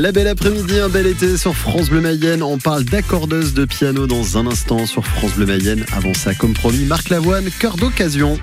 La belle après-midi, un bel été sur France Bleu Mayenne. On parle d'accordeuse de piano dans un instant sur France Bleu Mayenne. Avant ça, comme promis, Marc Lavoine, cœur d'occasion.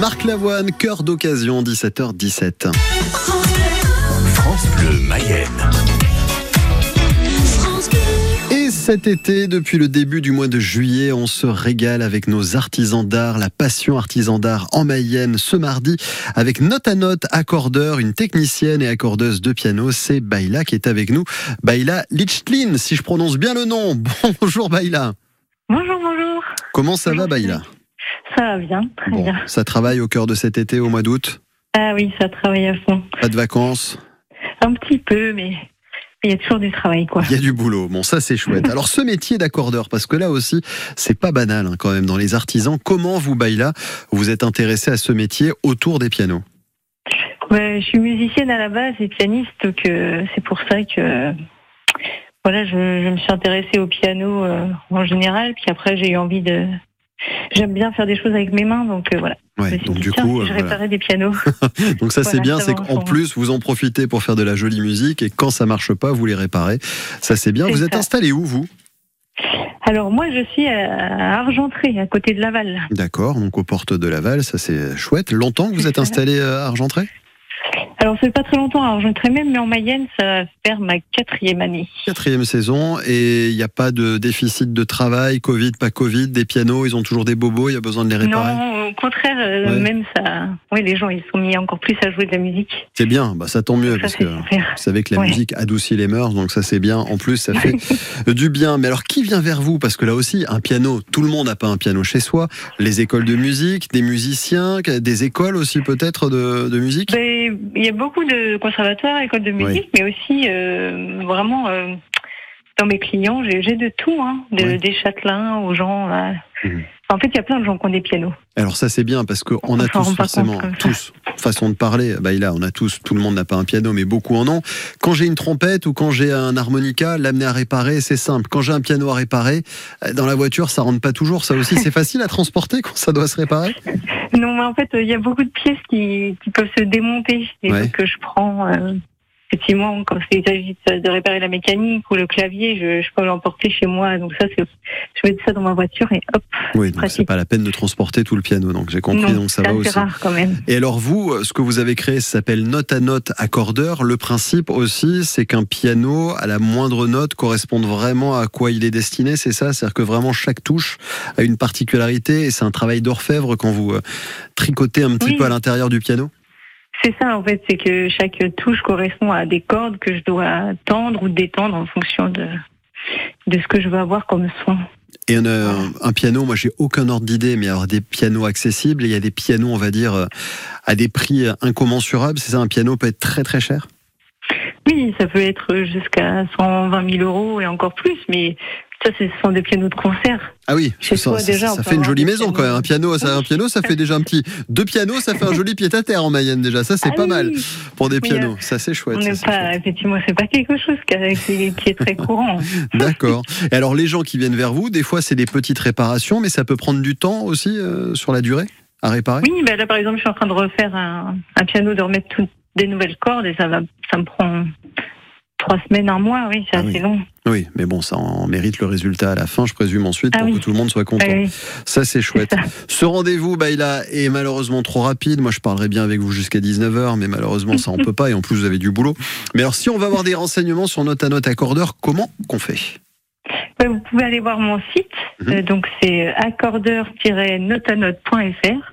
Marc Lavoine, cœur d'occasion, 17h17. France Bleu Mayenne. Et cet été, depuis le début du mois de juillet, on se régale avec nos artisans d'art, la passion artisan d'art en Mayenne ce mardi avec note à note accordeur, une technicienne et accordeuse de piano, c'est Baila qui est avec nous. Baila Lichtlin, si je prononce bien le nom. Bonjour Baila. Bonjour, bonjour. Comment ça va Baila Ça va bien, très Bon, bien. ça travaille au cœur de cet été au mois d'août Ah oui, ça travaille à fond. Pas de vacances Un petit peu, mais il y a toujours du travail, quoi. Il y a du boulot. Bon, ça c'est chouette. Alors ce métier d'accordeur, parce que là aussi, c'est pas banal hein, quand même dans les artisans. Comment vous, Baila, vous êtes intéressé à ce métier autour des pianos? Ouais, je suis musicienne à la base et pianiste, donc euh, c'est pour ça que voilà, je, je me suis intéressée au piano euh, en général, puis après j'ai eu envie de. J'aime bien faire des choses avec mes mains, donc euh, voilà. Ouais, donc dit, du tiens, coup, si je euh, voilà. réparais des pianos. Donc ça c'est bien, c'est qu'en plus vous en profitez pour faire de la jolie musique et quand ça marche pas, vous les réparez. Ça c'est bien. Vous êtes ça. installé où vous? Alors moi, je suis à Argentré, à côté de Laval. D'accord, donc aux portes de Laval, ça c'est chouette. Longtemps que vous êtes installé euh, à Argentré? Alors, ça fait pas très longtemps. Alors, je très même, mais en Mayenne, ça va faire ma quatrième année. Quatrième saison, et il n'y a pas de déficit de travail, Covid, pas Covid, des pianos, ils ont toujours des bobos, il y a besoin de les réparer? Non, au contraire, euh, Ouais. même ça. Oui, les gens, ils sont mis encore plus à jouer de la musique. C'est bien, bah, ça tombe mieux, Ça, parce que super. vous savez que la Ouais. musique adoucit les mœurs, donc ça c'est bien. En plus, ça fait du bien. Mais alors, qui vient vers vous? Parce que là aussi, un piano, tout le monde n'a pas un piano chez soi. Les écoles de musique, des musiciens, des écoles aussi peut-être de, de musique? Ben, y a beaucoup de conservatoires, écoles de musique, mais aussi euh, vraiment euh, dans mes clients, j'ai de tout, hein, de- des châtelains aux gens. là. Mhm. En fait, il y a plein de gens qui ont des pianos. Alors ça c'est bien parce qu'on On a tous forcément tous façon de parler. Bah là, on a tous, tout le monde n'a pas un piano, mais beaucoup en ont. Quand j'ai une trompette ou quand j'ai un harmonica, l'amener à réparer, c'est simple. Quand j'ai un piano à réparer, euh, dans la voiture, ça rentre pas toujours. Ça aussi, c'est facile à transporter quand ça doit se réparer? Non, mais en fait, il y a beaucoup de pièces qui, qui peuvent se démonter et Ouais. donc, je prends. Effectivement, quand il s'agit de, réparer la mécanique ou le clavier, je, je peux l'emporter chez moi. Donc ça, c'est, je mets ça dans ma voiture et hop. Oui, donc c'est pas la peine de transporter tout le piano. Donc j'ai compris, non, donc ça c'est va aussi. rare quand même. Et alors vous, ce que vous avez créé, s'appelle note à note accordeur. Le principe aussi, c'est qu'un piano, à la moindre note, corresponde vraiment à quoi il est destiné, c'est ça? C'est-à-dire que vraiment chaque touche a une particularité et c'est un travail d'orfèvre quand vous euh, tricotez un petit Oui. peu à l'intérieur du piano? C'est ça, en fait, c'est que chaque touche correspond à des cordes que je dois tendre ou détendre en fonction de, de ce que je veux avoir comme son. Et un, euh, un piano, moi j'ai aucun ordre d'idée, mais alors des pianos accessibles, et il y a des pianos, on va dire, euh, à des prix incommensurables. C'est ça, un piano peut être très très cher? Oui, ça peut être jusqu'à 120 000 euros et encore plus, mais ça, ce sont des pianos de concert. Ah oui, Chez ça, ça- déjà, ça fait une jolie maison quand pianos. même. Un piano, ça, un piano, ça fait déjà un petit. Deux pianos, ça fait un joli pied à terre en Mayenne déjà. Ça, c'est Ah pas oui, mal pour des pianos. euh, Ça, c'est chouette. On ça, pas, chouette. effectivement, c'est pas quelque chose qui, est très courant. D'accord. Et alors, les gens qui viennent vers vous, des fois, c'est des petites réparations, mais ça peut prendre du temps aussi euh, sur la durée à réparer? Oui, ben là, par exemple, je suis en train de refaire un, un piano, de remettre toutes des nouvelles cordes et ça va, ça me prend trois semaines, un mois, oui, c'est Ah assez oui. long. Oui, mais bon, ça en mérite le résultat à la fin, je présume ensuite, Ah pour oui. que tout le monde soit content. Oui, Ça, c'est chouette. ça. Ce rendez-vous, bah, il a- est malheureusement trop rapide. Moi, je parlerai bien avec vous jusqu'à 19h, mais malheureusement, ça, on peut pas. Et en plus, vous avez du boulot. Mais alors, si on va avoir des renseignements sur Note à Note Accordeur, comment qu'on fait? Ben, vous pouvez aller voir mon site, Mhm. euh, donc c'est accordeur-notanote.fr.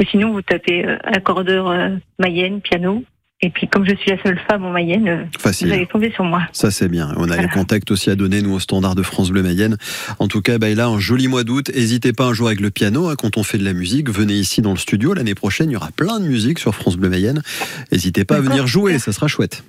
Ou sinon, vous tapez euh, accordeur euh, Mayenne, piano. Et puis, comme je suis la seule femme en Mayenne, euh, vous Facile. allez tomber sur moi. Ça, c'est bien. On a les contacts aussi à donner, nous, au standard de France Bleu Mayenne. En tout cas, bah, là, un joli mois d'août. N'hésitez pas un jour avec le piano. hein, quand on fait de la musique, venez ici dans le studio. L'année prochaine, il y aura plein de musique sur France Bleu Mayenne. N'hésitez pas à venir jouer, ça sera chouette.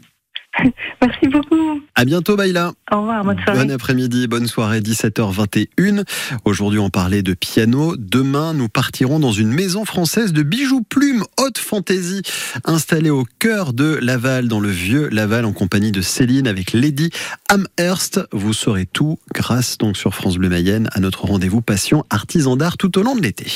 Merci beaucoup. À bientôt, Baïla. Au revoir, bonne soirée. Bon après-midi, bonne soirée, 17h21. Aujourd'hui, on parlait de piano. Demain, nous partirons dans une maison française de bijoux plumes haute fantaisie, installée au cœur de Laval, dans le vieux Laval, en compagnie de Céline avec Lady Amherst. Vous saurez tout grâce donc sur France Bleu Mayenne à notre rendez-vous passion artisan d'art tout au long de l'été.